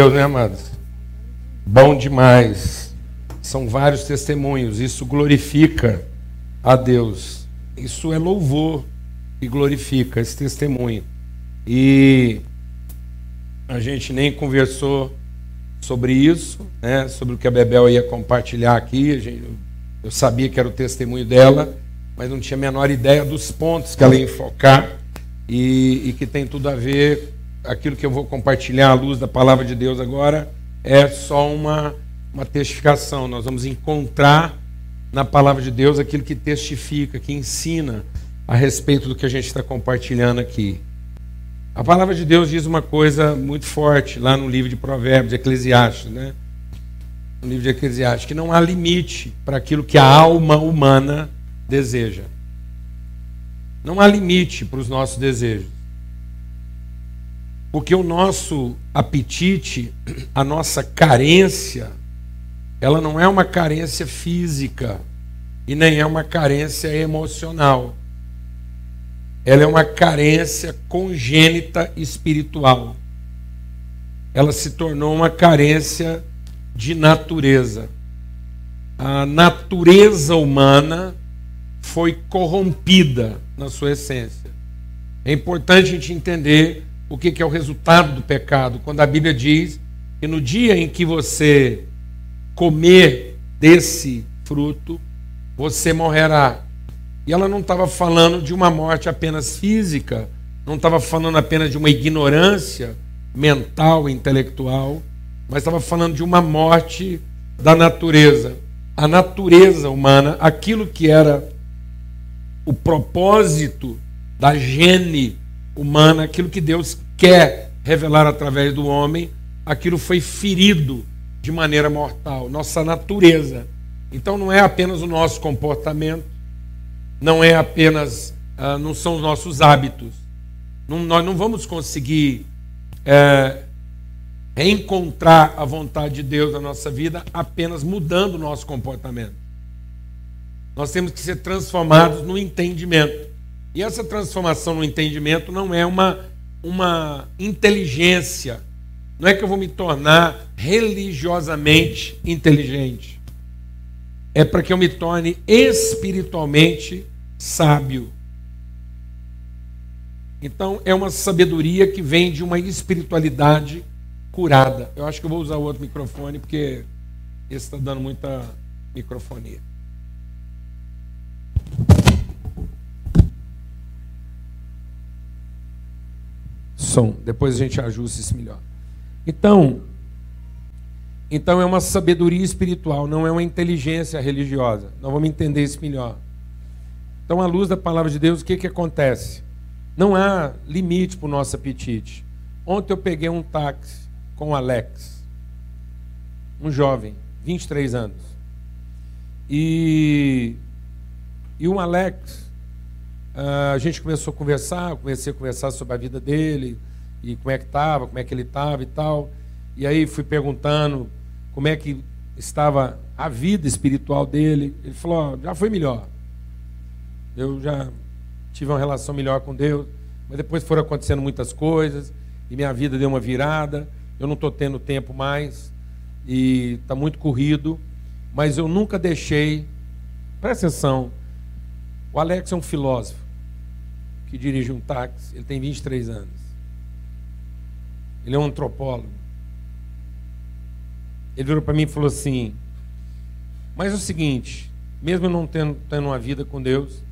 Deus, né, amados? Bom demais. São vários testemunhos. Isso glorifica a Deus. Isso é louvor e glorifica esse testemunho. E a gente nem conversou sobre isso, né? Sobre o que a Bebel ia compartilhar aqui. Gente, eu sabia que era o testemunho dela, mas não tinha a menor ideia dos pontos que ela ia enfocar e, e que tem tudo a ver aquilo que eu vou compartilhar à luz da palavra de Deus agora é só uma, uma testificação. Nós vamos encontrar na palavra de Deus aquilo que testifica, que ensina a respeito do que a gente está compartilhando aqui. A palavra de Deus diz uma coisa muito forte lá no livro de Provérbios, de Eclesiastes, né? No livro de Eclesiastes, que não há limite para aquilo que a alma humana deseja. Não há limite para os nossos desejos. Porque o nosso apetite, a nossa carência, ela não é uma carência física e nem é uma carência emocional. Ela é uma carência congênita espiritual. Ela se tornou uma carência de natureza. A natureza humana foi corrompida na sua essência. É importante a gente entender o que é o resultado do pecado, quando a Bíblia diz que no dia em que você comer desse fruto, você morrerá. E ela não estava falando de uma morte apenas física, não estava falando apenas de uma ignorância mental, intelectual, mas estava falando de uma morte da natureza. A natureza humana, aquilo que era o propósito da gene humana, aquilo que Deus quer revelar através do homem, aquilo foi ferido de maneira mortal, nossa natureza. Então não é apenas o nosso comportamento, não é apenas, ah, não são os nossos hábitos. Não, nós não vamos conseguir é, encontrar a vontade de Deus na nossa vida apenas mudando o nosso comportamento. Nós temos que ser transformados no entendimento. E essa transformação no entendimento não é uma, uma inteligência. Não é que eu vou me tornar religiosamente inteligente. É para que eu me torne espiritualmente sábio. Então, é uma sabedoria que vem de uma espiritualidade curada. Eu acho que eu vou usar o outro microfone, porque esse está dando muita microfonia. Depois a gente ajusta isso melhor. Então, então é uma sabedoria espiritual, não é uma inteligência religiosa. Nós vamos entender isso melhor. Então, à luz da palavra de Deus, o que, que acontece? Não há limite para o nosso apetite. Ontem eu peguei um táxi com o Alex, um jovem, 23 anos. E, e o Alex, Uh, a gente começou a conversar, comecei a conversar sobre a vida dele e como é que estava, como é que ele estava e tal. E aí fui perguntando como é que estava a vida espiritual dele. Ele falou: oh, já foi melhor. Eu já tive uma relação melhor com Deus, mas depois foram acontecendo muitas coisas e minha vida deu uma virada. Eu não estou tendo tempo mais e está muito corrido, mas eu nunca deixei. Presta atenção, o Alex é um filósofo que dirige um táxi, ele tem 23 anos. Ele é um antropólogo. Ele virou para mim e falou assim: Mas é o seguinte, mesmo não tendo, tendo uma vida com Deus,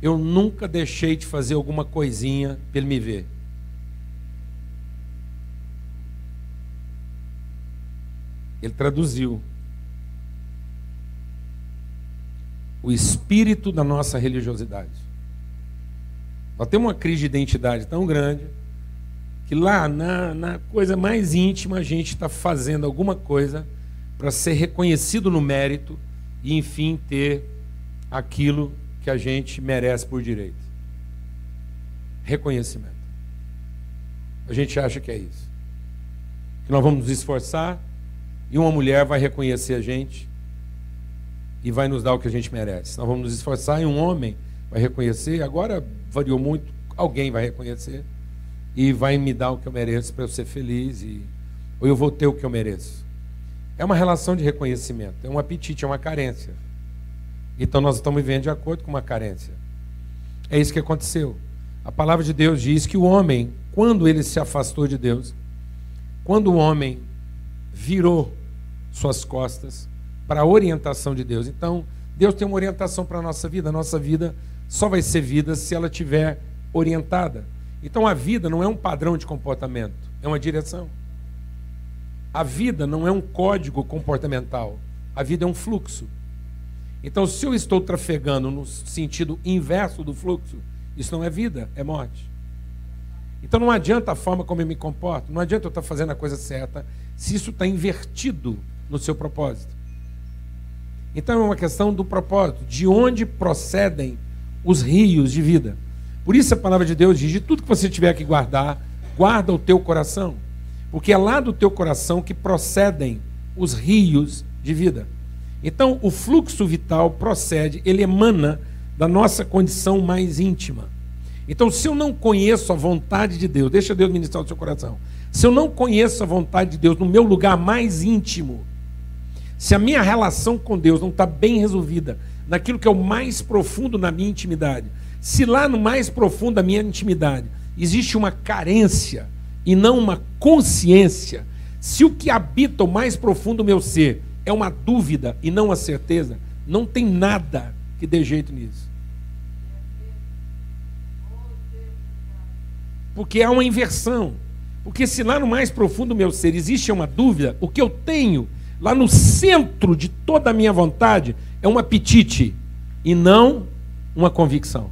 eu nunca deixei de fazer alguma coisinha para ele me ver. Ele traduziu. o espírito da nossa religiosidade. Nós temos uma crise de identidade tão grande que lá na, na coisa mais íntima a gente está fazendo alguma coisa para ser reconhecido no mérito e, enfim, ter aquilo que a gente merece por direito. Reconhecimento. A gente acha que é isso. Que nós vamos nos esforçar e uma mulher vai reconhecer a gente e vai nos dar o que a gente merece. Nós vamos nos esforçar e um homem vai reconhecer, agora variou muito, alguém vai reconhecer e vai me dar o que eu mereço para eu ser feliz. E... ou eu vou ter o que eu mereço? É uma relação de reconhecimento, é um apetite, é uma carência. Então nós estamos vivendo de acordo com uma carência. É isso que aconteceu. A palavra de Deus diz que o homem, quando ele se afastou de Deus, quando o homem virou suas costas para a orientação de Deus. Então, Deus tem uma orientação para a nossa vida. A nossa vida só vai ser vida se ela estiver orientada. Então, a vida não é um padrão de comportamento, é uma direção. A vida não é um código comportamental, a vida é um fluxo. Então, se eu estou trafegando no sentido inverso do fluxo, isso não é vida, é morte. Então não adianta a forma como eu me comporto, não adianta eu estar fazendo a coisa certa se isso está invertido no seu propósito. Então é uma questão do propósito, de onde procedem os rios de vida. Por isso a palavra de Deus diz: de tudo que você tiver que guardar, guarda o teu coração, porque é lá do teu coração que procedem os rios de vida. Então o fluxo vital procede, ele emana da nossa condição mais íntima. Então, se eu não conheço a vontade de Deus, deixa Deus ministrar o seu coração. Se eu não conheço a vontade de Deus no meu lugar mais íntimo, se a minha relação com Deus não está bem resolvida, naquilo que é o mais profundo na minha intimidade, se lá no mais profundo da minha intimidade existe uma carência e não uma consciência, se o que habita o mais profundo do meu ser é uma dúvida e não a certeza, não tem nada que dê jeito nisso. Porque há uma inversão. Porque se lá no mais profundo do meu ser existe uma dúvida, o que eu tenho lá no centro de toda a minha vontade é um apetite e não uma convicção.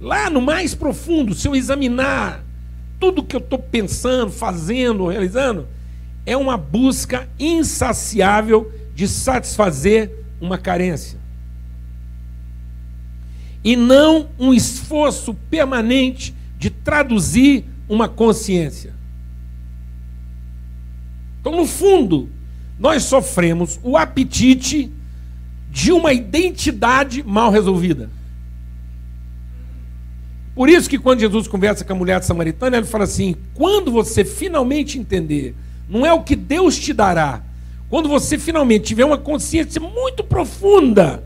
Lá no mais profundo, se eu examinar tudo que eu estou pensando, fazendo, realizando, é uma busca insaciável de satisfazer uma carência e não um esforço permanente de traduzir uma consciência. Então, no fundo, nós sofremos o apetite de uma identidade mal resolvida. Por isso que quando Jesus conversa com a mulher samaritana, ele fala assim: quando você finalmente entender, não é o que Deus te dará, quando você finalmente tiver uma consciência muito profunda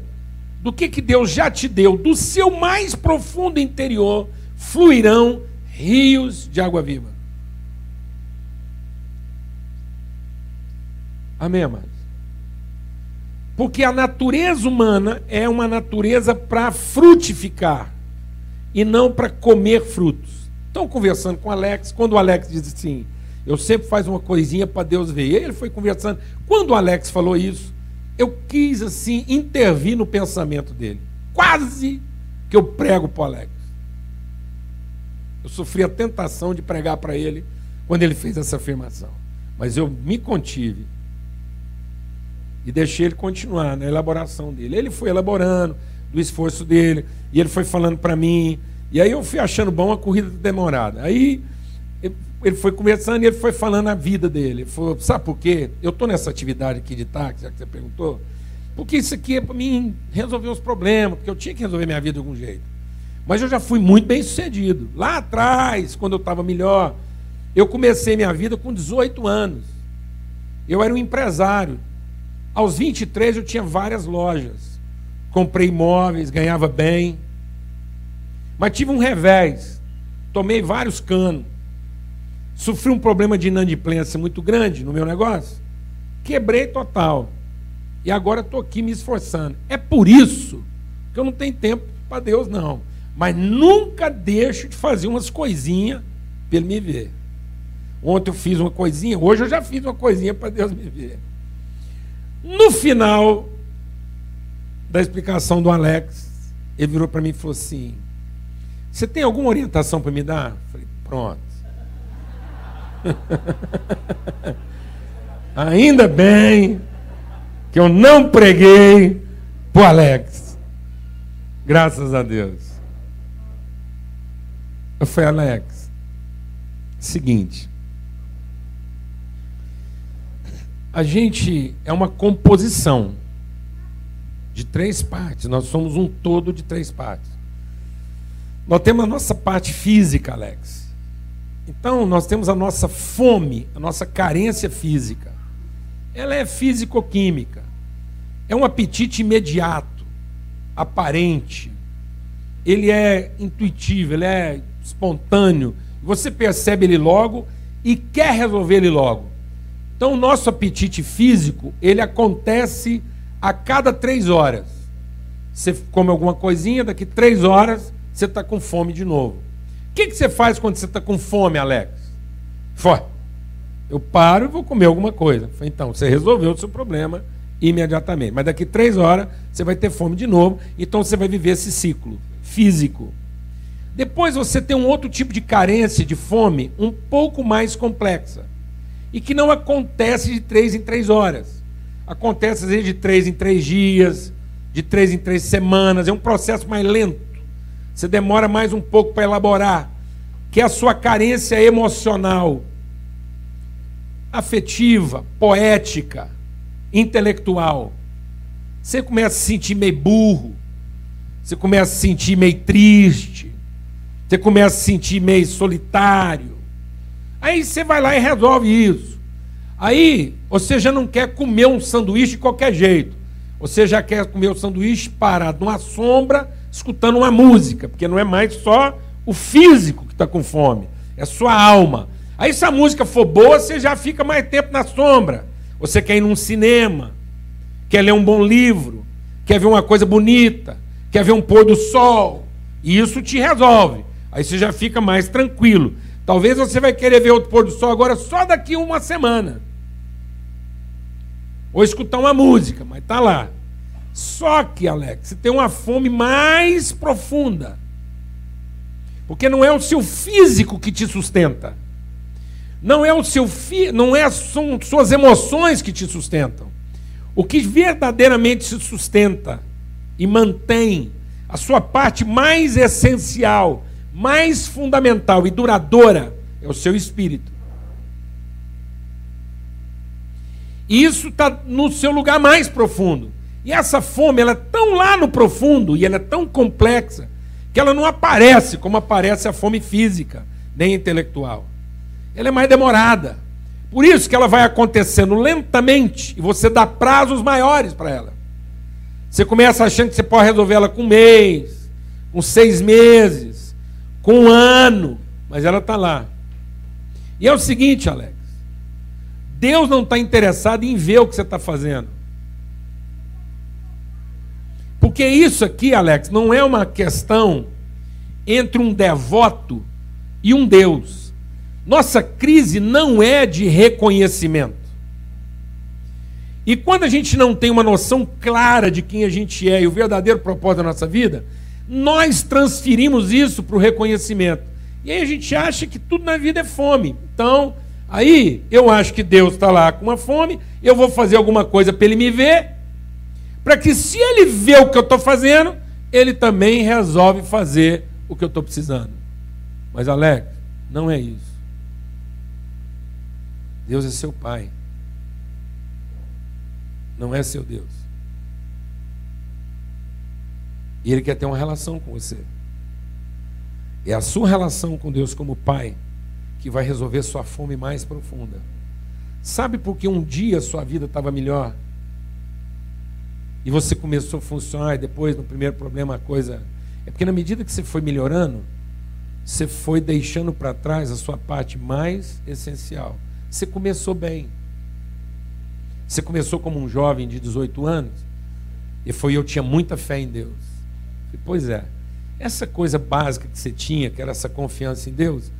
do que, que Deus já te deu, do seu mais profundo interior, fluirão rios de água viva. Amém, amados? Porque a natureza humana é uma natureza para frutificar e não para comer frutos. Estão conversando com o Alex, quando o Alex diz assim, eu sempre faço uma coisinha para Deus ver. E ele foi conversando. Quando o Alex falou isso, eu quis assim intervir no pensamento dele. Quase que eu prego para o Alex. Eu sofri a tentação de pregar para ele quando ele fez essa afirmação. Mas eu me contive e deixei ele continuar na elaboração dele. Ele foi elaborando do esforço dele e ele foi falando para mim. E aí eu fui achando bom a corrida demorada. Aí ele foi conversando e ele foi falando a vida dele. Ele falou, sabe por quê? Eu estou nessa atividade aqui de táxi, já que você perguntou, porque isso aqui é para mim resolver os problemas, porque eu tinha que resolver minha vida de algum jeito. Mas eu já fui muito bem sucedido. Lá atrás, quando eu estava melhor, eu comecei minha vida com 18 anos. Eu era um empresário. Aos 23 eu tinha várias lojas. Comprei imóveis, ganhava bem. Mas tive um revés. Tomei vários canos Sofri um problema de inadimplência muito grande no meu negócio. Quebrei total. E agora estou aqui me esforçando. É por isso que eu não tenho tempo para Deus, não. Mas nunca deixo de fazer umas coisinhas para Ele me ver. Ontem eu fiz uma coisinha, hoje eu já fiz uma coisinha para Deus me ver. No final da explicação do Alex, ele virou para mim e falou assim: Você tem alguma orientação para me dar? Eu falei: Pronto. Ainda bem que eu não preguei para Alex. Graças a Deus. Eu falei, Alex, seguinte. A gente é uma composição de três partes. Nós somos um todo de três partes. Nós temos a nossa parte física, Alex Então, nós temos a nossa fome, a nossa carência física. Ela é físico-química. É um apetite imediato, aparente. Ele é intuitivo, ele é espontâneo. Você percebe ele logo e quer resolver ele logo. Então, o nosso apetite físico, ele acontece a cada três horas. Você come alguma coisinha, daqui três horas você está com fome de novo. O que, que você faz quando você está com fome, Alex? Foi. Eu paro e vou comer alguma coisa. Então, você resolveu o seu problema imediatamente. Mas daqui três horas você vai ter fome de novo, então você vai viver esse ciclo físico. Depois você tem um outro tipo de carência de fome um pouco mais complexa e que não acontece de três em três horas. Acontece às vezes de três em três dias, de três em três semanas. É um processo mais lento. Você demora mais um pouco para elaborar, que é a sua carência emocional, afetiva, poética, intelectual. Você começa a se sentir meio burro, você começa a se sentir meio triste, você começa a se sentir meio solitário. Aí você vai lá e resolve isso. Aí você já não quer comer um sanduíche de qualquer jeito. Você já quer comer o sanduíche parado numa sombra, escutando uma música, porque não é mais só o físico que está com fome, é sua alma. Aí se a música for boa, você já fica mais tempo na sombra. Você quer ir num cinema, quer ler um bom livro, quer ver uma coisa bonita, quer ver um pôr do sol. E isso te resolve. Aí você já fica mais tranquilo. Talvez você vai querer ver o pôr do sol agora só daqui uma semana. Ou escutar uma música, mas tá lá. Só que, Alex, você tem uma fome mais profunda. Porque não é o seu físico que te sustenta. Não é o seu fi... não é são suas emoções que te sustentam. O que verdadeiramente se sustenta e mantém a sua parte mais essencial, mais fundamental e duradoura é o seu espírito. E isso está no seu lugar mais profundo. E essa fome, ela é tão lá no profundo e ela é tão complexa que ela não aparece como aparece a fome física, nem intelectual. Ela é mais demorada. Por isso que ela vai acontecendo lentamente e você dá prazos maiores para ela. Você começa achando que você pode resolver ela com um mês, com seis meses, com um ano, mas ela está lá. E é o seguinte, Alex: Deus não está interessado em ver o que você está fazendo. Porque isso aqui, Alex, não é uma questão entre um devoto e um Deus. Nossa crise não é de reconhecimento. E quando a gente não tem uma noção clara de quem a gente é e o verdadeiro propósito da nossa vida, nós transferimos isso para o reconhecimento. E aí a gente acha que tudo na vida é fome. Então, aí eu acho que Deus está lá com uma fome, eu vou fazer alguma coisa para ele me ver, para que se ele vê o que eu estou fazendo, ele também resolve fazer o que eu estou precisando. Mas, Alex, não é isso. Deus é seu pai não é seu Deus. E Ele quer ter uma relação com você. É a sua relação com Deus como Pai que vai resolver sua fome mais profunda. Sabe por que um dia sua vida estava melhor? E você começou a funcionar, e depois, no primeiro problema, a coisa. É porque na medida que você foi melhorando, você foi deixando para trás a sua parte mais essencial. Você começou bem. Você começou como um jovem de 18 anos e foi eu tinha muita fé em Deus. Pois é, essa coisa básica que você tinha, que era essa confiança em Deus,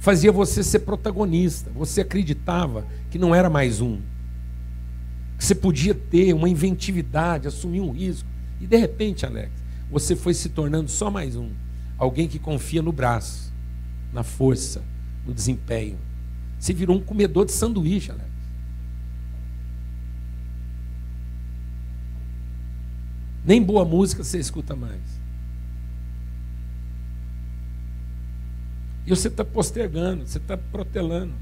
fazia você ser protagonista. Você acreditava que não era mais um. Que você podia ter uma inventividade, assumir um risco. E de repente, Alex, você foi se tornando só mais um. Alguém que confia no braço, na força, no desempenho. Você virou um comedor de sanduíche, Alex. Nem boa música você escuta mais. E você está postergando, você está protelando.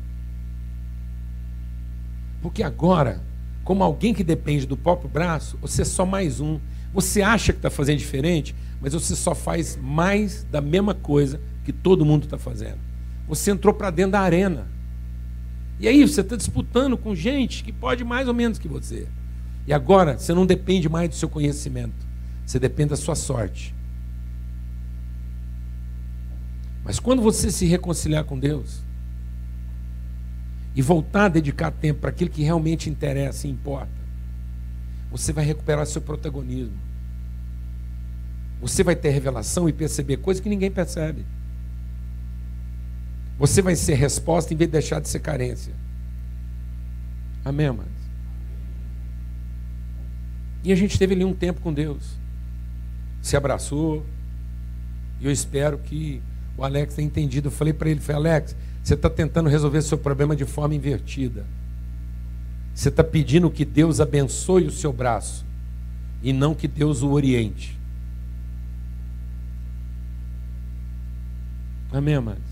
Porque agora, como alguém que depende do próprio braço, você é só mais um. Você acha que está fazendo diferente, mas você só faz mais da mesma coisa que todo mundo está fazendo. Você entrou para dentro da arena. E aí você está disputando com gente que pode mais ou menos que você. E agora você não depende mais do seu conhecimento, você depende da sua sorte. Mas quando você se reconciliar com Deus e voltar a dedicar tempo para aquilo que realmente interessa e importa, você vai recuperar seu protagonismo. Você vai ter revelação e perceber coisas que ninguém percebe. Você vai ser resposta em vez de deixar de ser carência. Amém, amados? E a gente teve ali um tempo com Deus. Se abraçou. E eu espero que o Alex tenha entendido. Eu falei para ele, falei, Alex, você está tentando resolver seu problema de forma invertida. Você está pedindo que Deus abençoe o seu braço e não que Deus o oriente. Amém, amados?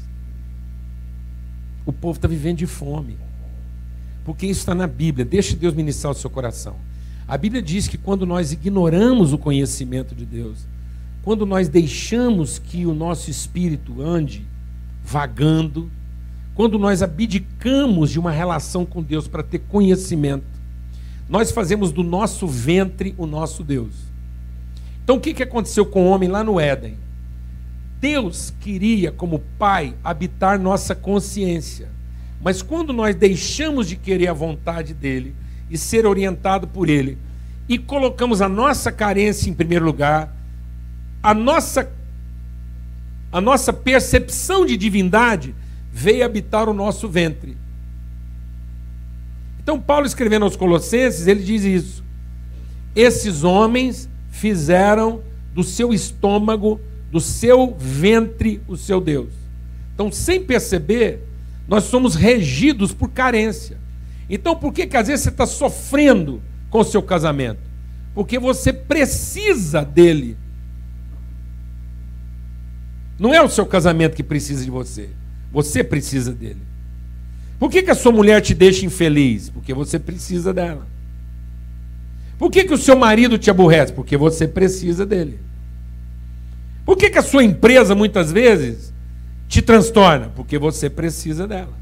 O povo está vivendo de fome. Porque isso está na Bíblia. Deixe Deus ministrar o seu coração. A Bíblia diz que quando nós ignoramos o conhecimento de Deus, quando nós deixamos que o nosso espírito ande vagando, quando nós abdicamos de uma relação com Deus para ter conhecimento, nós fazemos do nosso ventre o nosso Deus. Então o que, que aconteceu com o homem lá no Éden? Deus queria, como Pai, habitar nossa consciência. Mas quando nós deixamos de querer a vontade dele e ser orientado por ele, e colocamos a nossa carência em primeiro lugar, a nossa a nossa percepção de divindade veio habitar o nosso ventre. Então Paulo escrevendo aos Colossenses, ele diz isso. Esses homens fizeram do seu estômago, do seu ventre o seu Deus. Então, sem perceber, nós somos regidos por carência. Então, por que, que às vezes você está sofrendo com o seu casamento? Porque você precisa dele. Não é o seu casamento que precisa de você. Você precisa dele. Por que, que a sua mulher te deixa infeliz? Porque você precisa dela. Por que, que o seu marido te aborrece? Porque você precisa dele. Por que, que a sua empresa muitas vezes te transtorna? Porque você precisa dela.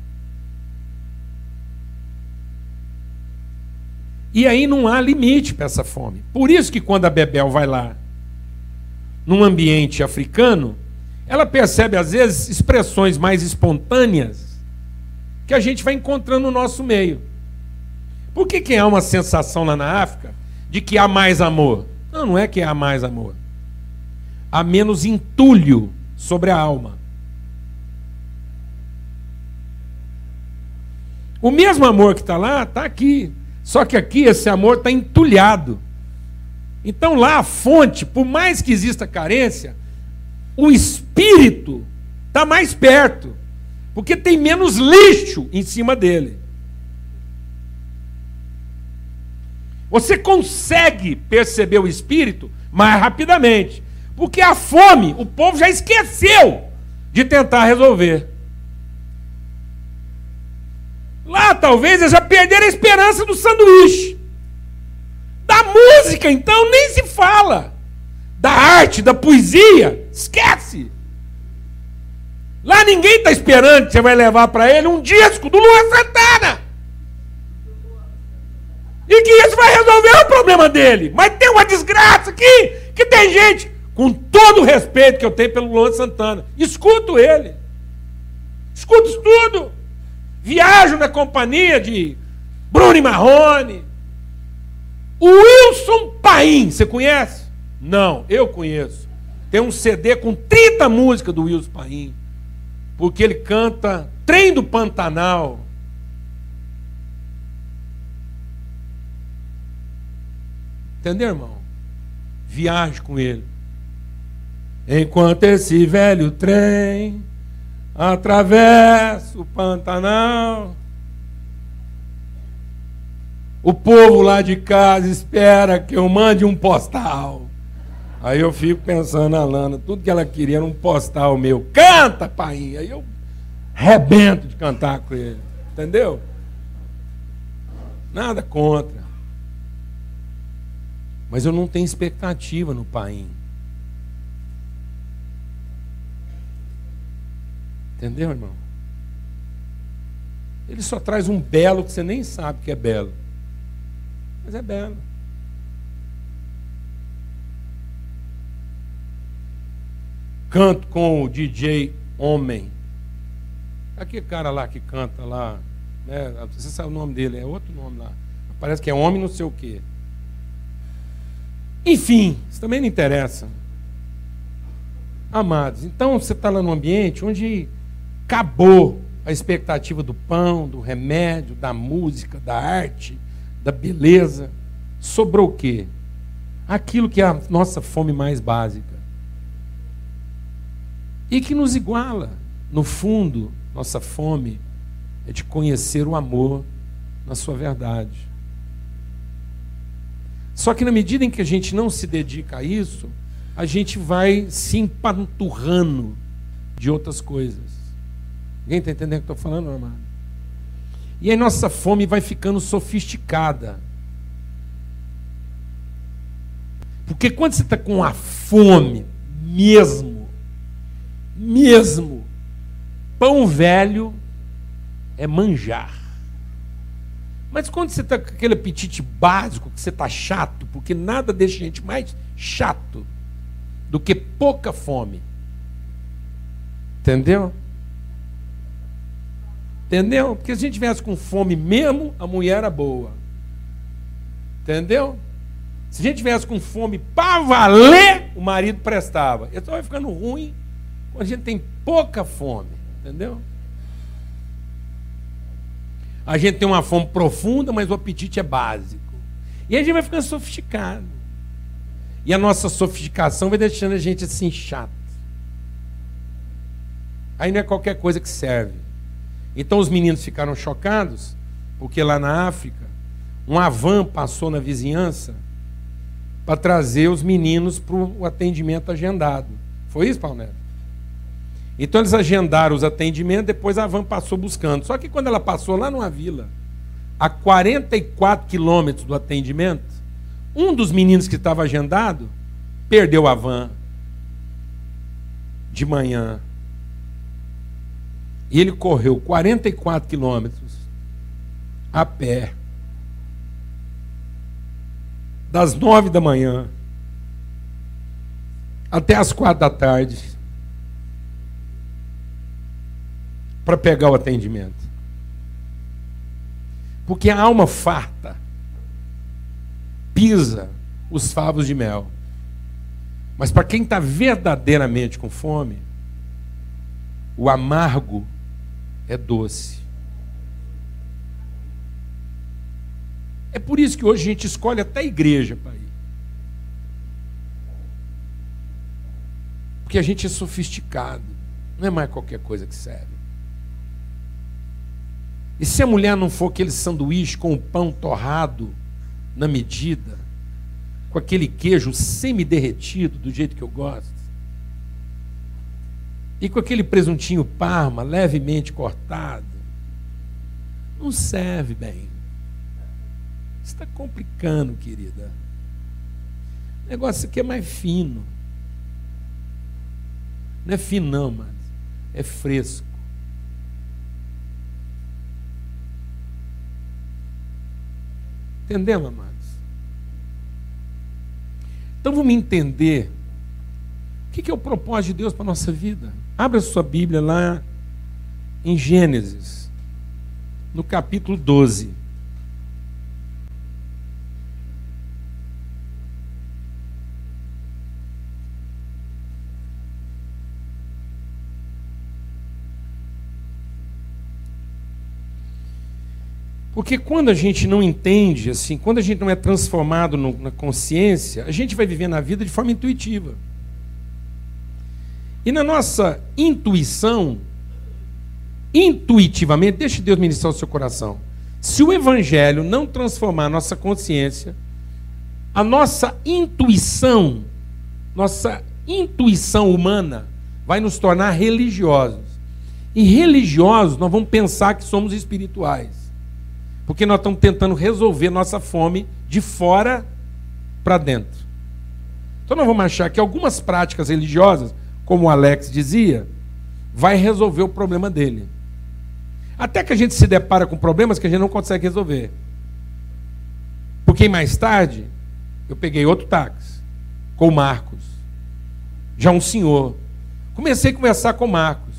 E aí não há limite para essa fome. Por isso que quando a Bebel vai lá, num ambiente africano, ela percebe às vezes expressões mais espontâneas que a gente vai encontrando no nosso meio. Por que, que há uma sensação lá na África de que há mais amor? Não, não é que há mais amor. Há menos entulho sobre a alma. O mesmo amor que está lá, está aqui. Só que aqui esse amor está entulhado. Então lá a fonte, por mais que exista carência, o espírito está mais perto, porque tem menos lixo em cima dele. Você consegue perceber o espírito mais rapidamente, porque a fome o povo já esqueceu de tentar resolver. Lá talvez eles já perderam a esperança do sanduíche. Da música, então, nem se fala da arte, da poesia, esquece. Lá ninguém está esperando que você vai levar para ele um disco do Luan Santana. E que isso vai resolver o problema dele. Mas tem uma desgraça aqui, que tem gente, com todo o respeito que eu tenho pelo Luan Santana, escuto ele. Escuto isso tudo. Viajo na companhia de Bruno Marrone. Wilson Paim, você conhece? Não, eu conheço. Tem um CD com 30 músicas do Wilson Paim. Porque ele canta Trem do Pantanal. Entendeu, irmão? Viaje com ele. Enquanto esse velho trem atravessa o Pantanal. O povo lá de casa espera que eu mande um postal. Aí eu fico pensando na Lana, tudo que ela queria era um postal meu. Canta, pai! Aí eu rebento de cantar com ele. Entendeu? Nada contra. Mas eu não tenho expectativa no pai. Entendeu, irmão? Ele só traz um belo que você nem sabe que é belo. Mas é belo. Canto com o DJ Homem. Aquele cara lá que canta lá, né? Você sabe o nome dele, é outro nome lá. Parece que é homem não sei o quê. Enfim, isso também não interessa. Amados, então você está lá num ambiente onde acabou a expectativa do pão, do remédio, da música, da arte, da beleza. Sobrou o quê? Aquilo que é a nossa fome mais básica. E que nos iguala. No fundo, nossa fome é de conhecer o amor na sua verdade. Só que na medida em que a gente não se dedica a isso, a gente vai se empanturrando de outras coisas. Ninguém está entendendo o que estou falando, amado? E aí nossa fome vai ficando sofisticada. Porque quando você está com a fome mesmo, mesmo, pão velho é manjar. Mas quando você está com aquele apetite básico, que você está chato, porque nada deixa a gente mais chato do que pouca fome. Entendeu? Entendeu? Porque se a gente tivesse com fome mesmo, a mulher era boa. Entendeu? Se a gente tivesse com fome para valer, o marido prestava. Só vai ficando ruim quando a gente tem pouca fome. Entendeu? A gente tem uma fome profunda, mas o apetite é básico. E a gente vai ficando sofisticado. E a nossa sofisticação vai deixando a gente assim chato. Aí não é qualquer coisa que serve. Então os meninos ficaram chocados, porque lá na África, um avan passou na vizinhança para trazer os meninos para o atendimento agendado. Foi isso, Paulo Neto? Então eles agendaram os atendimentos, depois a van passou buscando. Só que quando ela passou lá numa vila, a 44 quilômetros do atendimento, um dos meninos que estava agendado perdeu a van de manhã. E ele correu 44 quilômetros a pé. Das nove da manhã até as quatro da tarde para pegar o atendimento. Porque a alma farta pisa os favos de mel. Mas para quem está verdadeiramente com fome, o amargo é doce. É por isso que hoje a gente escolhe até a igreja para ir. Porque a gente é sofisticado. Não é mais qualquer coisa que serve. E se a mulher não for aquele sanduíche com o pão torrado na medida, com aquele queijo semi-derretido, do jeito que eu gosto, e com aquele presuntinho parma levemente cortado, não serve bem. Está complicando, querida. O negócio aqui é mais fino. Não é fino, não, mas é fresco. Entendemos, amados? Então vamos entender o que é o propósito de Deus para a nossa vida. Abra sua Bíblia lá em Gênesis, no capítulo 12. Porque quando a gente não entende, assim, quando a gente não é transformado no, na consciência, a gente vai viver na vida de forma intuitiva. E na nossa intuição, intuitivamente, deixe Deus ministrar o seu coração. Se o Evangelho não transformar a nossa consciência, a nossa intuição, nossa intuição humana, vai nos tornar religiosos. E religiosos, nós vamos pensar que somos espirituais. Porque nós estamos tentando resolver nossa fome de fora para dentro. Então nós vamos achar que algumas práticas religiosas, como o Alex dizia, vai resolver o problema dele. Até que a gente se depara com problemas que a gente não consegue resolver. Porque mais tarde, eu peguei outro táxi, com o Marcos, já um senhor. Comecei a conversar com o Marcos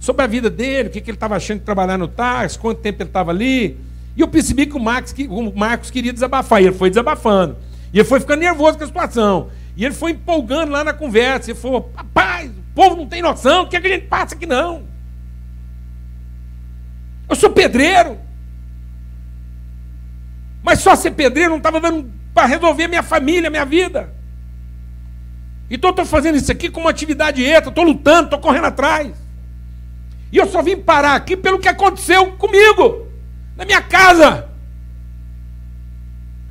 sobre a vida dele, o que, ele estava achando de trabalhar no táxi, quanto tempo ele estava ali. E eu percebi que o, Max, o Marcos queria desabafar, e ele foi desabafando. E ele foi ficando nervoso com a situação. E ele foi empolgando lá na conversa. Ele falou: Rapaz, o povo não tem noção, o que, é que a gente passa aqui não? Eu sou pedreiro. Mas só ser pedreiro não estava dando para resolver minha família, minha vida. Então eu estou fazendo isso aqui como atividade extra, estou lutando, estou correndo atrás. E eu só vim parar aqui pelo que aconteceu comigo, na minha casa.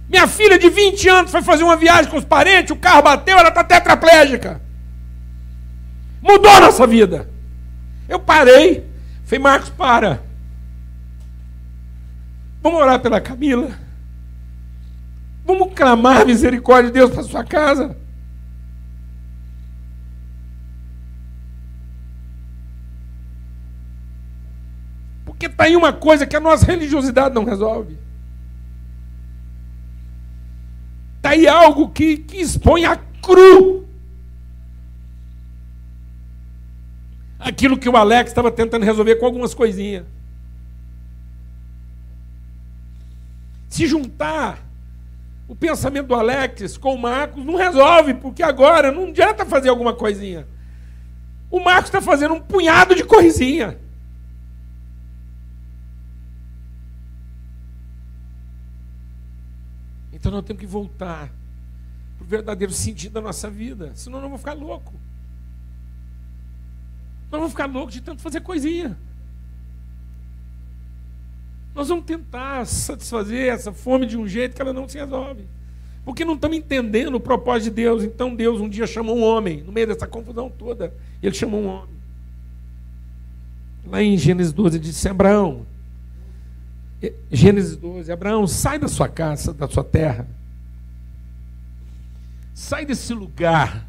Minha filha de 20 anos foi fazer uma viagem com os parentes, o carro bateu, ela está tetraplégica. Mudou a nossa vida. Eu parei. Falei, Marcos, para. Vamos orar pela Camila. Vamos clamar misericórdia de Deus para sua casa. Porque está aí uma coisa que a nossa religiosidade não resolve. Está aí algo que, que expõe a cru aquilo que o Alex estava tentando resolver com algumas coisinhas. Se juntar o pensamento do Alex com o Marcos, não resolve, porque agora não adianta fazer alguma coisinha. O Marcos está fazendo um punhado de coisinha. Então nós temos que voltar para o verdadeiro sentido da nossa vida, senão nós vamos ficar louco. Nós vamos ficar loucos de tanto fazer coisinha. Nós vamos tentar satisfazer essa fome de um jeito que ela não se resolve. Porque não estamos entendendo o propósito de Deus. Então Deus um dia chamou um homem, no meio dessa confusão toda, ele chamou um homem. Lá em Gênesis 12 disse: Abraão, Gênesis 12: Abraão, sai da sua casa, da sua terra. Sai desse lugar.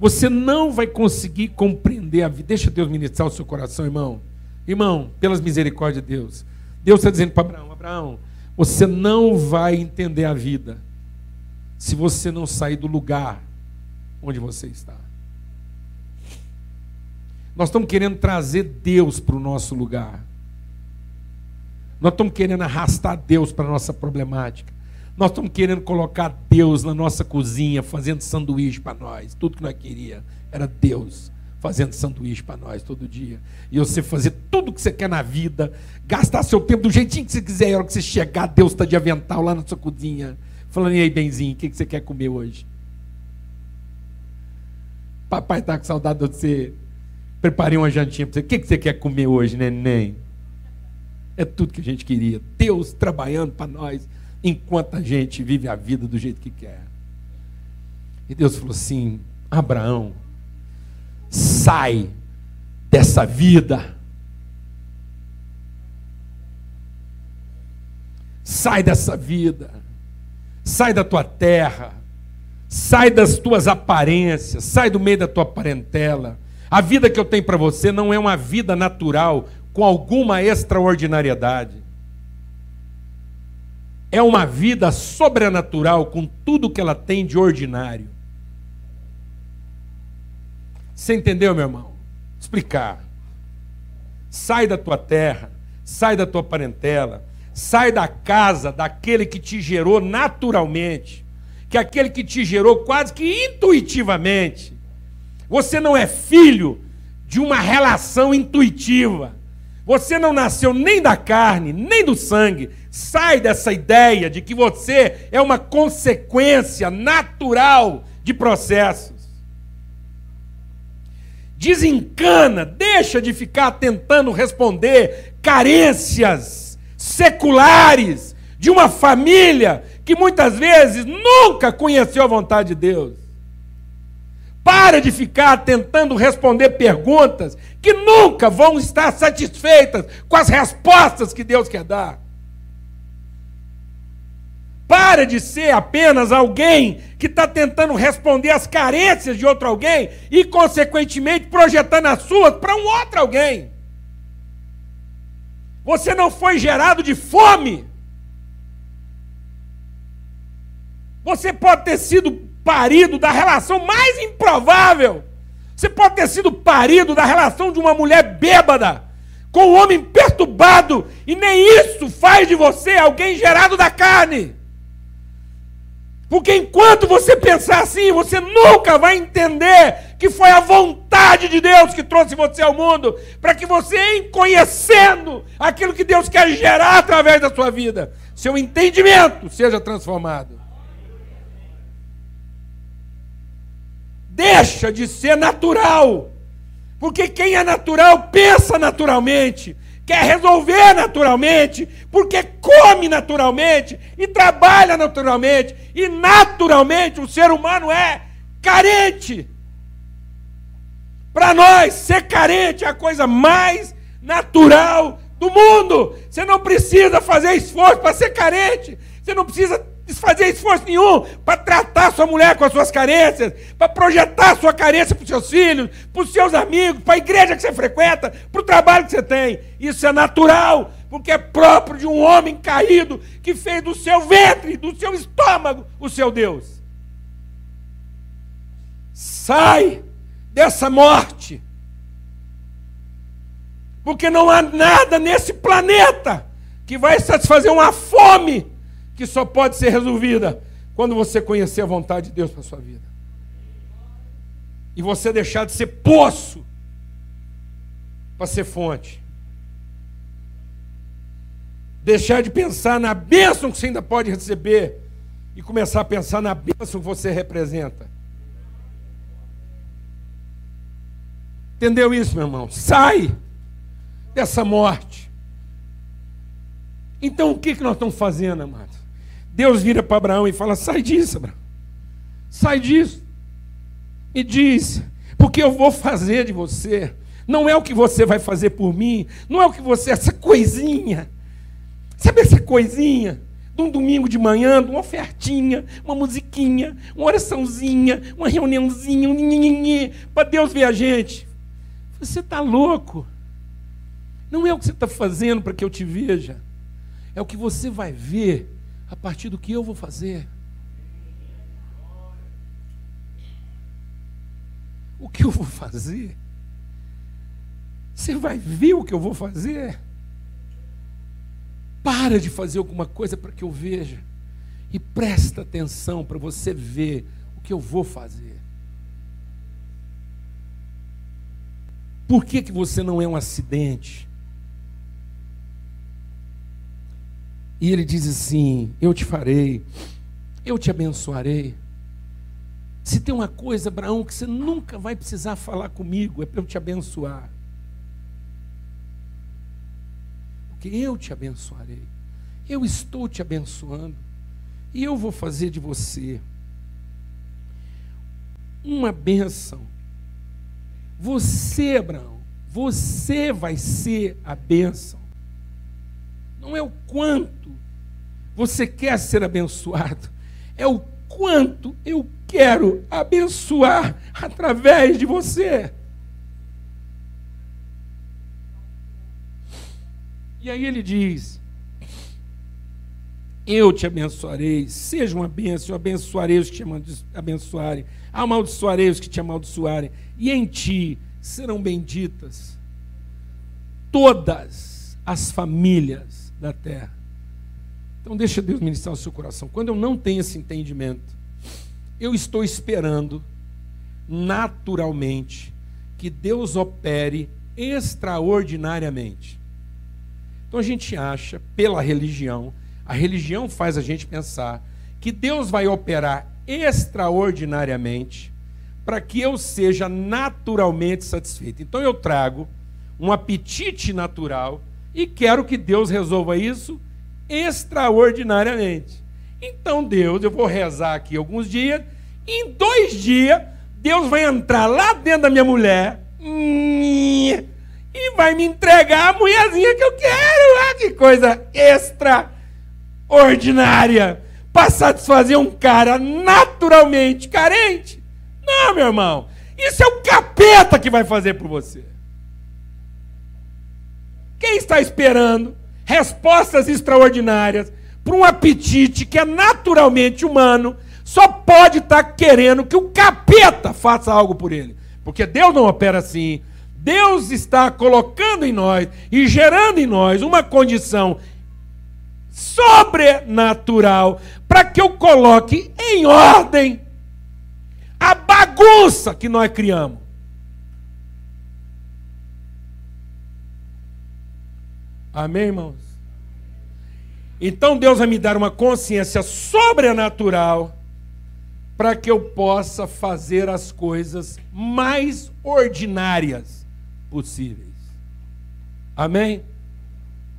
Você não vai conseguir compreender a vida. Deixa Deus ministrar o seu coração, irmão. Irmão, pelas misericórdias de Deus, Deus está dizendo para Abraão: Abraão, você não vai entender a vida se você não sair do lugar onde você está. Nós estamos querendo trazer Deus para o nosso lugar. Nós estamos querendo arrastar Deus para a nossa problemática. Nós estamos querendo colocar Deus na nossa cozinha, fazendo sanduíche para nós. Tudo que nós queríamos era Deus fazendo sanduíche para nós todo dia. E você fazer tudo o que você quer na vida, gastar seu tempo do jeitinho que você quiser, e a hora que você chegar, Deus está de avental lá na sua cozinha, falando, e aí, benzinho, o que você quer comer hoje? Papai está com saudade de você. Preparei uma jantinha para você. O que você quer comer hoje, neném? É tudo que a gente queria. Deus trabalhando para nós, enquanto a gente vive a vida do jeito que quer. E Deus falou assim: Abraão, sai dessa vida. Sai dessa vida. Sai da tua terra. Sai das tuas aparências. Sai do meio da tua parentela. A vida que eu tenho para você não é uma vida natural com alguma extraordinariedade. É uma vida sobrenatural com tudo que ela tem de ordinário. Você entendeu, meu irmão? Explicar. Sai da tua terra, sai da tua parentela, sai da casa daquele que te gerou naturalmente, que é aquele que te gerou quase que intuitivamente. Você não é filho de uma relação intuitiva. Você não nasceu nem da carne, nem do sangue. Sai dessa ideia de que você é uma consequência natural de processos desencana, deixa de ficar tentando responder carências seculares de uma família que muitas vezes nunca conheceu a vontade de Deus. Para de ficar tentando responder perguntas que nunca vão estar satisfeitas com as respostas que Deus quer dar. Para de ser apenas alguém que está tentando responder às carências de outro alguém e, consequentemente, projetando as suas para um outro alguém. Você não foi gerado de fome. Você pode ter sido parido da relação mais improvável. Você pode ter sido parido da relação de uma mulher bêbada com um homem perturbado, e nem isso faz de você alguém gerado da carne. Porque enquanto você pensar assim, você nunca vai entender que foi a vontade de Deus que trouxe você ao mundo, para que você, em conhecendo aquilo que Deus quer gerar através da sua vida, seu entendimento seja transformado. Deixa de ser natural. Porque quem é natural pensa naturalmente, quer resolver naturalmente, porque come naturalmente e trabalha naturalmente, e naturalmente o ser humano é carente. Para nós, ser carente é a coisa mais natural do mundo. Você não precisa fazer esforço para ser carente. Você não precisa fazer esforço nenhum para tratar sua mulher com as suas carências, para projetar sua carência para os seus filhos, para os seus amigos, para a igreja que você frequenta, para o trabalho que você tem. Isso é natural, porque é próprio de um homem caído que fez do seu ventre, do seu estômago, o seu Deus. Sai dessa morte. Porque não há nada nesse planeta que vai satisfazer uma fome que só pode ser resolvida quando você conhecer a vontade de Deus para a sua vida. E você deixar de ser poço para ser fonte. Deixar de pensar na bênção que você ainda pode receber e começar a pensar na bênção que você representa. Entendeu isso, meu irmão? Sai dessa morte. Então o que, que nós estamos fazendo, amados? Deus vira para Abraão e fala: sai disso, Abraão. Sai disso. E diz: porque eu vou fazer de você. Não é o que você vai fazer por mim. Não é o que você, essa coisinha. Sabe essa coisinha? De um domingo de manhã, de uma ofertinha, uma musiquinha, uma oraçãozinha, uma reuniãozinha, um para Deus ver a gente. Você está louco. Não é o que você está fazendo para que eu te veja. É o que você vai ver a partir do que eu vou fazer. O que eu vou fazer? Você vai ver o que eu vou fazer? Para de fazer alguma coisa para que eu veja. E presta atenção para você ver o que eu vou fazer. Por que, que você não é um acidente? E ele diz assim: Eu te farei, eu te abençoarei. Se tem uma coisa, Abraão, que você nunca vai precisar falar comigo, é para eu te abençoar. Porque eu te abençoarei. Eu estou te abençoando. E eu vou fazer de você uma bênção. Você, Abraão, você vai ser a bênção. Não é o quanto você quer ser abençoado, é o quanto eu quero abençoar através de você. E aí ele diz: Eu te abençoarei, seja uma bênção, eu abençoarei os que te abençoarem, amaldiçoarei os que te amaldiçoarem, e em ti serão benditas todas as famílias da terra. Então deixa Deus ministrar o seu coração. Quando eu não tenho esse entendimento, eu estou esperando naturalmente que Deus opere extraordinariamente. Então a gente acha, pela religião, a religião faz a gente pensar que Deus vai operar extraordinariamente para que eu seja naturalmente satisfeito. Então eu trago um apetite natural e quero que Deus resolva isso extraordinariamente. Então, Deus, eu vou rezar aqui alguns dias, em dois dias, Deus vai entrar lá dentro da minha mulher e vai me entregar a mulherzinha que eu quero. Ah, que coisa extraordinária para satisfazer um cara naturalmente carente. Não, meu irmão, isso é o capeta que vai fazer por você. Quem está esperando respostas extraordinárias para um apetite que é naturalmente humano, só pode estar tá querendo que o capeta faça algo por ele. Porque Deus não opera assim. Deus está colocando em nós e gerando em nós uma condição sobrenatural para que eu coloque em ordem a bagunça que nós criamos. Amém, irmãos? Então Deus vai me dar uma consciência sobrenatural para que eu possa fazer as coisas mais ordinárias possíveis. Amém?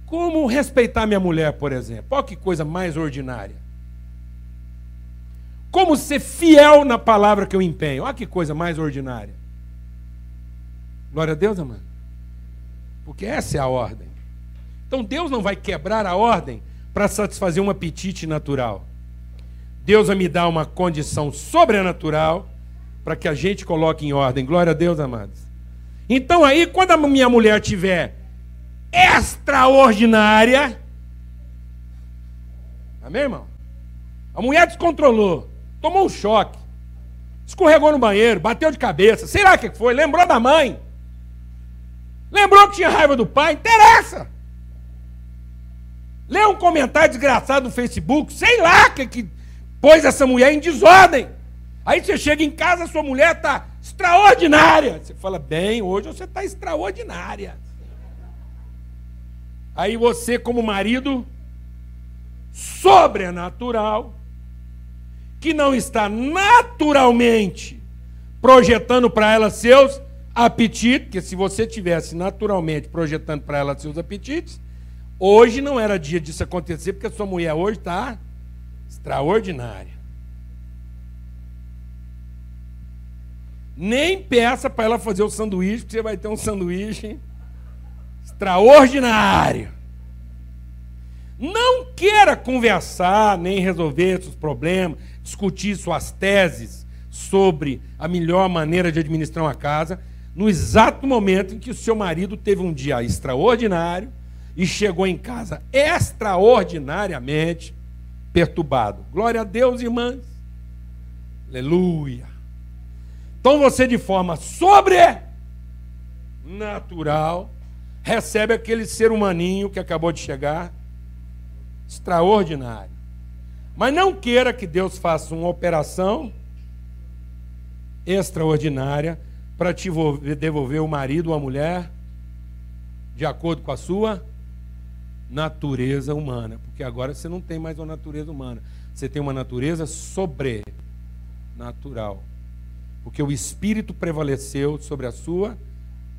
Como respeitar minha mulher, por exemplo? Olha que coisa mais ordinária. Como ser fiel na palavra que eu empenho? Olha que coisa mais ordinária. Glória a Deus, amado. Porque essa é a ordem. Então Deus não vai quebrar a ordem para satisfazer um apetite natural. Deus vai me dar uma condição sobrenatural para que a gente coloque em ordem. Glória a Deus, amados. Então aí, quando a minha mulher tiver extraordinária, amém, irmão? A mulher descontrolou, tomou um choque, escorregou no banheiro, bateu de cabeça, sei lá o que foi, lembrou da mãe, lembrou que tinha raiva do pai, interessa. Lê um comentário desgraçado no Facebook, sei lá que, que pôs essa mulher em desordem. Aí você chega em casa, sua mulher está extraordinária. Você fala, bem, hoje você está extraordinária. Aí você, como marido sobrenatural, que não está naturalmente projetando para ela seus apetites, porque se você tivesse naturalmente projetando para ela seus apetites, hoje não era dia disso acontecer, porque a sua mulher hoje está extraordinária. Nem peça para ela fazer o sanduíche, porque você vai ter um sanduíche extraordinário. Não queira conversar, nem resolver seus problemas, discutir suas teses sobre a melhor maneira de administrar uma casa, no exato momento em que o seu marido teve um dia extraordinário e chegou em casa extraordinariamente perturbado. Glória a Deus, irmãs. Aleluia. Então você, de forma sobrenatural, recebe aquele ser humaninho que acabou de chegar, extraordinário. Mas não queira que Deus faça uma operação extraordinária para te devolver o marido ou a mulher de acordo com a sua natureza humana, porque agora você não tem mais uma natureza humana, você tem uma natureza sobrenatural, porque o espírito prevaleceu sobre a sua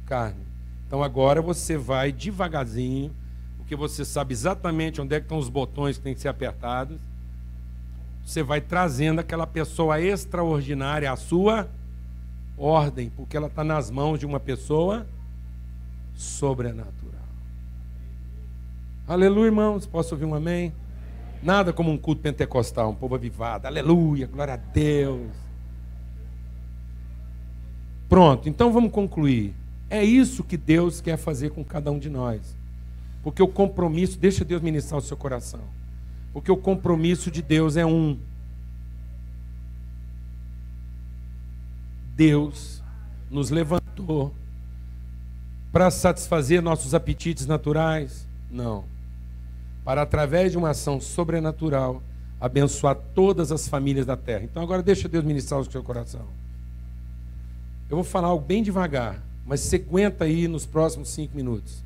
carne. Então agora você vai devagarzinho, porque você sabe exatamente onde é que estão os botões que têm que ser apertados. Você vai trazendo aquela pessoa extraordinária à sua ordem, porque ela está nas mãos de uma pessoa sobrenatural. Aleluia, irmãos. Posso ouvir um amém? Nada como um culto pentecostal, um povo avivado. Aleluia, glória a Deus. Pronto, então vamos concluir. É isso que Deus quer fazer com cada um de nós. Porque o compromisso, deixa Deus ministrar o seu coração. Porque o compromisso de Deus é um. Deus nos levantou para satisfazer nossos apetites naturais? Não para, através de uma ação sobrenatural, abençoar todas as famílias da terra. Então, agora deixa Deus ministrar o seu coração. Eu vou falar algo bem devagar, mas você aguenta aí nos próximos cinco minutos.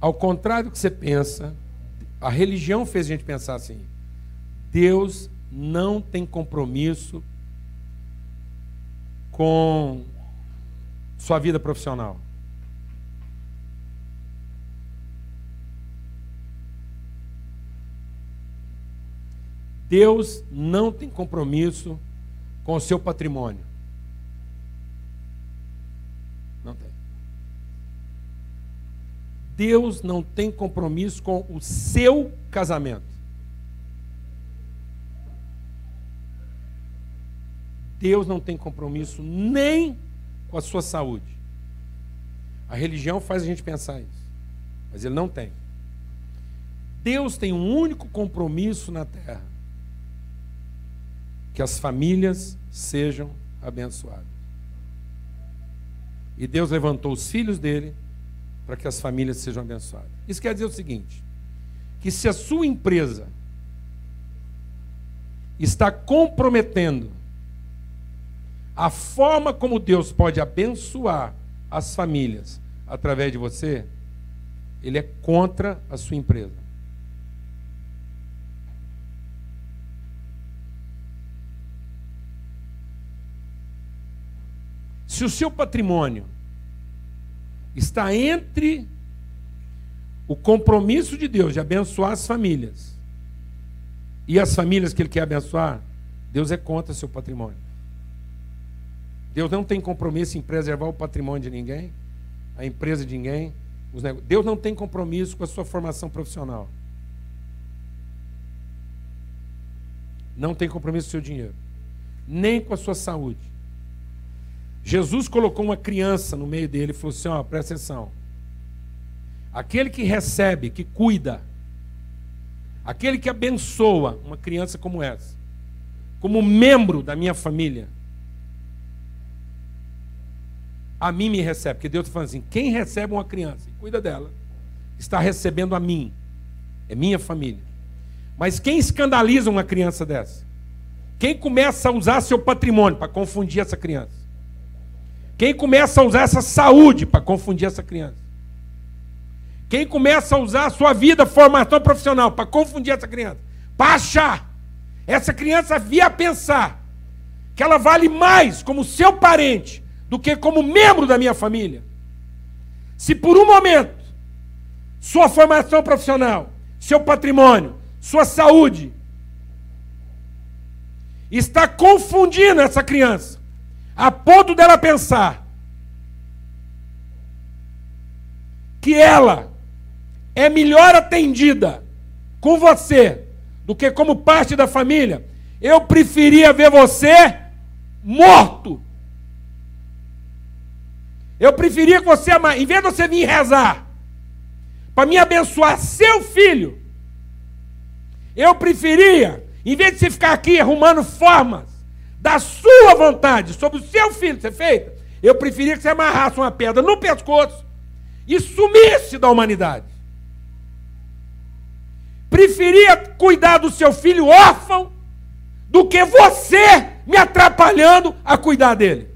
Ao contrário do que você pensa, a religião fez a gente pensar assim: Deus não tem compromisso com sua vida profissional. Deus não tem compromisso com o seu patrimônio. Não tem. Deus não tem compromisso com o seu casamento. Deus não tem compromisso nem com a sua saúde. A religião faz a gente pensar isso. mas ele não tem. Deus tem um único compromisso na terra: que as famílias sejam abençoadas. E Deus levantou os filhos dele para que as famílias sejam abençoadas. Isso quer dizer o seguinte: que se a sua empresa está comprometendo a forma como Deus pode abençoar as famílias através de você, ele é contra a sua empresa. Se o seu patrimônio está entre o compromisso de Deus de abençoar as famílias e as famílias que Ele quer abençoar, Deus é contra seu patrimônio. Deus não tem compromisso em preservar o patrimônio de ninguém, a empresa de ninguém. Deus não tem compromisso com a sua formação profissional. Não tem compromisso com o seu dinheiro, nem com a sua saúde. Jesus colocou uma criança no meio dele e falou assim: ó, presta atenção. Aquele que recebe, que cuida, aquele que abençoa uma criança como essa, como membro da minha família, a mim me recebe. Porque Deus está falando assim: quem recebe uma criança e cuida dela, está recebendo a mim, é minha família. Mas quem escandaliza uma criança dessa? Quem começa a usar seu patrimônio para confundir essa criança? Quem começa a usar essa saúde para confundir essa criança? Quem começa a usar a sua vida, formação profissional para confundir essa criança? Para achar. Essa criança via pensar que ela vale mais como seu parente do que como membro da minha família. Se por um momento sua formação profissional, seu patrimônio, sua saúde está confundindo essa criança a ponto dela pensar que ela é melhor atendida com você do que como parte da família, eu preferia ver você morto. Eu preferia que você, em vez de você vir rezar para me abençoar seu filho, eu preferia, em vez de você ficar aqui arrumando formas da sua vontade sobre o seu filho ser feita, eu preferia que você amarrasse uma pedra no pescoço e sumisse da humanidade. Preferia cuidar do seu filho órfão do que você me atrapalhando a cuidar dele.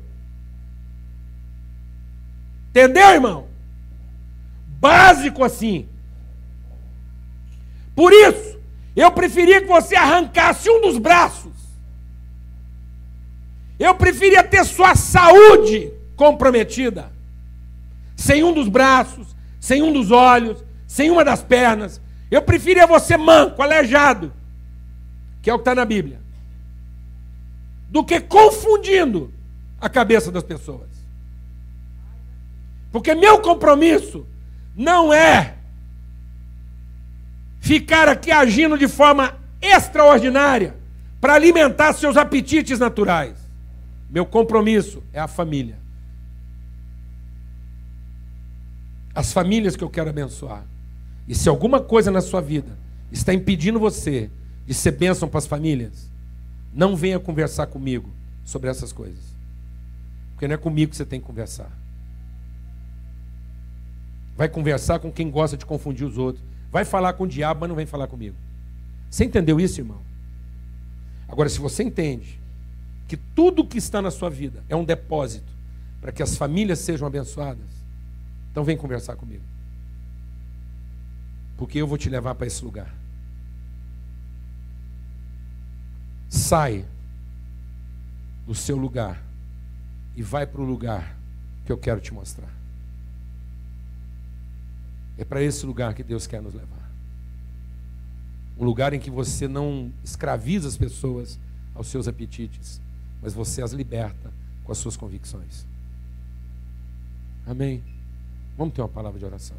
Entendeu, irmão? Básico assim. Por isso, eu preferia que você arrancasse um dos braços eu preferia ter sua saúde comprometida. Sem um dos braços, sem um dos olhos, sem uma das pernas. Eu preferia você manco, aleijado, que é o que está na Bíblia, do que confundindo a cabeça das pessoas. Porque meu compromisso não é ficar aqui agindo de forma extraordinária para alimentar seus apetites naturais. Meu compromisso é a família. As famílias que eu quero abençoar. E se alguma coisa na sua vida está impedindo você de ser bênção para as famílias, não venha conversar comigo sobre essas coisas. Porque não é comigo que você tem que conversar. Vai conversar com quem gosta de confundir os outros. Vai falar com o diabo, mas não vem falar comigo. Você entendeu isso, irmão? Agora, se você entende que tudo que está na sua vida é um depósito para que as famílias sejam abençoadas, então vem conversar comigo. Porque eu vou te levar para esse lugar. Sai do seu lugar e vai para o lugar que eu quero te mostrar. É para esse lugar que Deus quer nos levar. Um lugar em que você não escraviza as pessoas aos seus apetites, mas você as liberta com as suas convicções. Amém? Vamos ter uma palavra de oração.